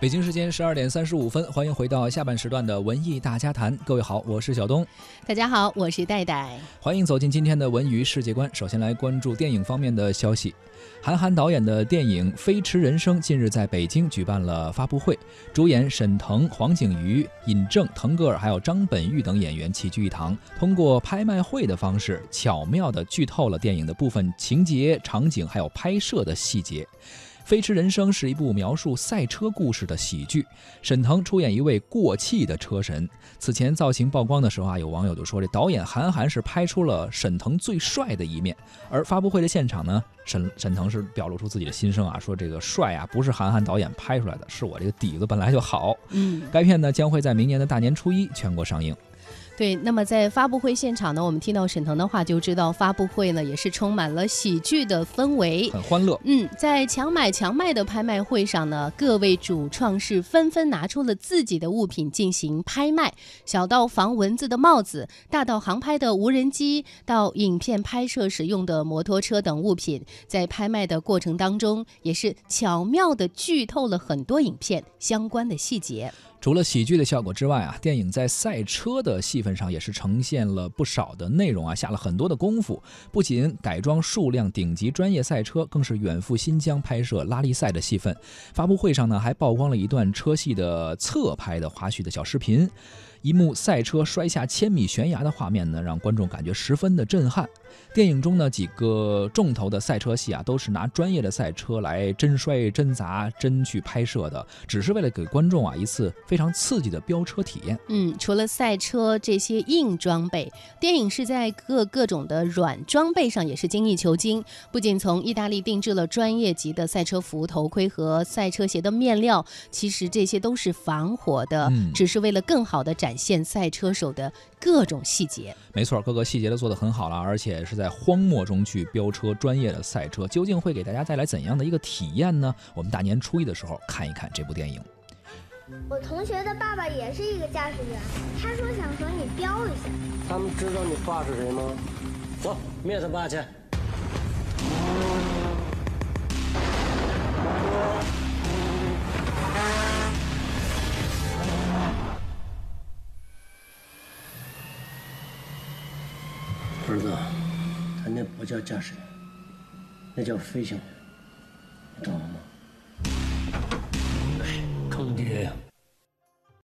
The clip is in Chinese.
北京时间十二点三十五分，欢迎回到下半时段的文艺大家谈。各位好，我是小东。大家好，我是戴戴。欢迎走进今天的文娱世界观。首先来关注电影方面的消息。韩寒导演的电影《飞驰人生》近日在北京举办了发布会，主演沈腾、黄景瑜、尹正、腾格尔还有张本煜等演员齐聚一堂，通过拍卖会的方式，巧妙地剧透了电影的部分情节、场景还有拍摄的细节。《飞驰人生》是一部描述赛车故事的喜剧，沈腾出演一位过气的车神。此前造型曝光的时候啊，有网友就说这导演韩寒是拍出了沈腾最帅的一面。而发布会的现场呢，沈沈腾是表露出自己的心声啊，说这个帅啊不是韩寒导演拍出来的，是我这个底子本来就好。嗯，该片呢将会在明年的大年初一全国上映。对，那么在发布会现场呢，我们听到沈腾的话，就知道发布会呢也是充满了喜剧的氛围，很欢乐。嗯，在强买强卖的拍卖会上呢，各位主创是纷纷拿出了自己的物品进行拍卖，小到防蚊子的帽子，大到航拍的无人机，到影片拍摄使用的摩托车等物品，在拍卖的过程当中，也是巧妙的剧透了很多影片相关的细节。除了喜剧的效果之外啊，电影在赛车的戏份上也是呈现了不少的内容啊，下了很多的功夫。不仅改装数辆顶级专业赛车，更是远赴新疆拍摄拉力赛的戏份。发布会上呢，还曝光了一段车戏的侧拍的花絮的小视频。一幕赛车摔下千米悬崖的画面呢，让观众感觉十分的震撼。电影中呢几个重头的赛车戏啊，都是拿专业的赛车来真摔真砸真去拍摄的，只是为了给观众啊一次非常刺激的飙车体验。嗯，除了赛车这些硬装备，电影是在各各种的软装备上也是精益求精。不仅从意大利定制了专业级的赛车服、头盔和赛车鞋的面料，其实这些都是防火的，只是为了更好的展。展现赛车手的各种细节，没错，各个细节都做得很好了，而且是在荒漠中去飙车，专业的赛车究竟会给大家带来怎样的一个体验呢？我们大年初一的时候看一看这部电影。我同学的爸爸也是一个驾驶员，他说想和你飙一下。他们知道你爸是谁吗？走，灭他爸去。儿子，他那不叫驾驶员，那叫飞行员。